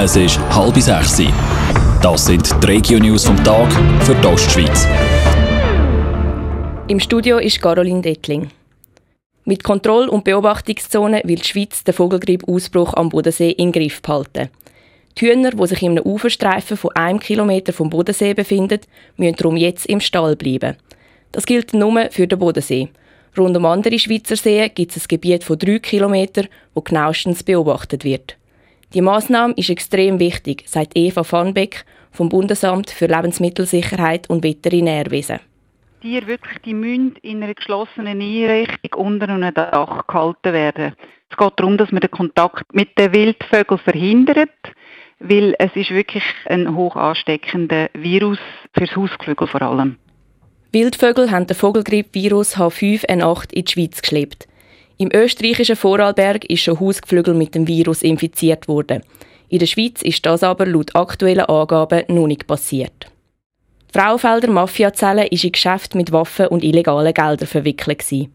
Es ist halb sechs. Das sind die Regio-News vom Tag für die Ostschweiz. Im Studio ist Caroline Dettling. Mit Kontroll- und Beobachtungszonen will die Schweiz den Vogelgrippausbruch am Bodensee in Griff behalten. Die Hühner, die sich in einem Uferstreifen von einem Kilometer vom Bodensee befinden, müssen darum jetzt im Stall bleiben. Das gilt nur für den Bodensee. Rund um andere Schweizer Seen gibt es ein Gebiet von drei Kilometern, wo genauestens beobachtet wird. Die Maßnahme ist extrem wichtig, sagt Eva Vanbeck vom Bundesamt für Lebensmittelsicherheit und Veterinärwesen. Tiere wirklich, die müssen in einer geschlossenen Einrichtung unter einem Dach gehalten werden. Es geht darum, dass man den Kontakt mit den Wildvögeln verhindert, weil es ist wirklich ein hoch ansteckender Virus fürs Hausgeflügel vor allem. Wildvögel haben den Vogelgrippe-Virus H5N8 in die Schweiz geschleppt. Im österreichischen Vorarlberg ist schon Hausgeflügel mit dem Virus infiziert worden. In der Schweiz ist das aber laut aktuellen Angaben noch nicht passiert. Die Frauenfelder Mafiazelle ist in Geschäft mit Waffen und illegalen Geldern verwickelt. Gewesen.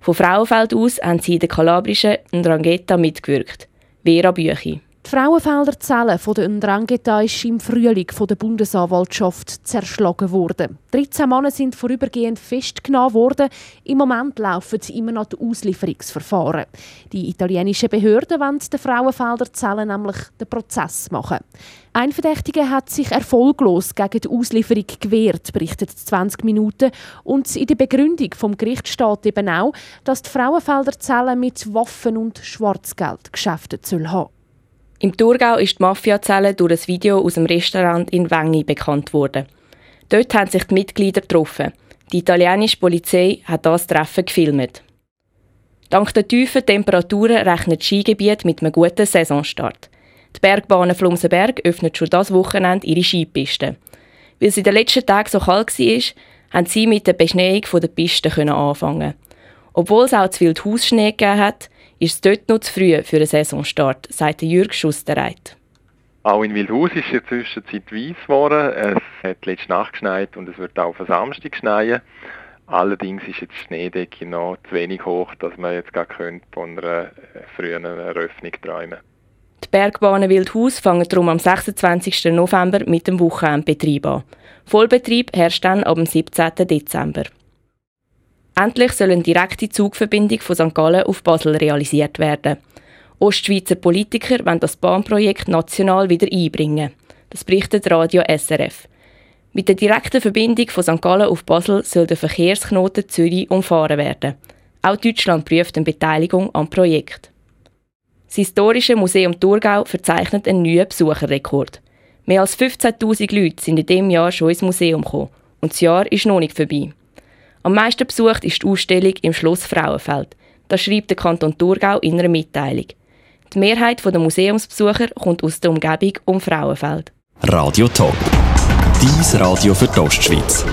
Von Frauenfeld aus haben sie in der kalabrischen Ndrangheta mitgewirkt. Vera Büchi. Die Frauenfelder Zelle von der Ndrangheta ist im Frühling von der Bundesanwaltschaft zerschlagen worden. 13 Männer sind vorübergehend festgenommen worden. Im Moment laufen immer noch die Auslieferungsverfahren. Die italienischen Behörden wollen den Frauenfelder Zelle nämlich den Prozess machen. Ein Verdächtiger hat sich erfolglos gegen die Auslieferung gewehrt, berichtet 20 Minuten. Und in der Begründung vom Gericht steht eben auch, dass die Frauenfelder Zelle mit Waffen und Schwarzgeld geschäftet soll haben. Im Thurgau ist die Mafiazelle durch ein Video aus dem Restaurant in Wengi bekannt worden. Dort haben sich die Mitglieder getroffen. Die italienische Polizei hat das Treffen gefilmt. Dank der tiefen Temperaturen rechnet das Skigebiet mit einem guten Saisonstart. Die Bergbahn Flumsenberg öffnet schon das Wochenende ihre Skipisten. Weil es in den letzten Tagen so kalt war, haben sie mit der Beschneiung der Pisten anfangen. Obwohl es auch zu viel Hausschnee gegeben hat, ist es dort noch zu früh für einen Saisonstart, sagt Jürg Schusterreit. Auch in Wildhaus ist es in der Zwischenzeit weiss geworden. Es hat letzte Nacht geschneit und es wird auch auf Samstag schneien. Allerdings ist jetzt die Schneedecke noch zu wenig hoch, dass man jetzt gar von einer frühen Eröffnung träumen Die Bergbahnen Wildhaus fangen darum am 26. November mit dem Wochenendbetrieb an. Vollbetrieb herrscht dann ab dem 17. Dezember. Endlich soll eine direkte Zugverbindung von St. Gallen auf Basel realisiert werden. Ostschweizer Politiker wollen das Bahnprojekt national wieder einbringen. Das berichtet Radio SRF. Mit der direkten Verbindung von St. Gallen auf Basel soll der Verkehrsknoten Zürich umfahren werden. Auch Deutschland prüft eine Beteiligung am Projekt. Das Historische Museum Thurgau verzeichnet einen neuen Besucherrekord. Mehr als 15.000 Leute sind in diesem Jahr schon ins Museum gekommen und das Jahr ist noch nicht vorbei. Am meisten besucht ist die Ausstellung im Schloss Frauenfeld. Das schreibt der Kanton Thurgau in einer Mitteilung. Die Mehrheit der Museumsbesucher kommt aus der Umgebung um Frauenfeld. Radio Top. Dies Radio für die Ostschweiz.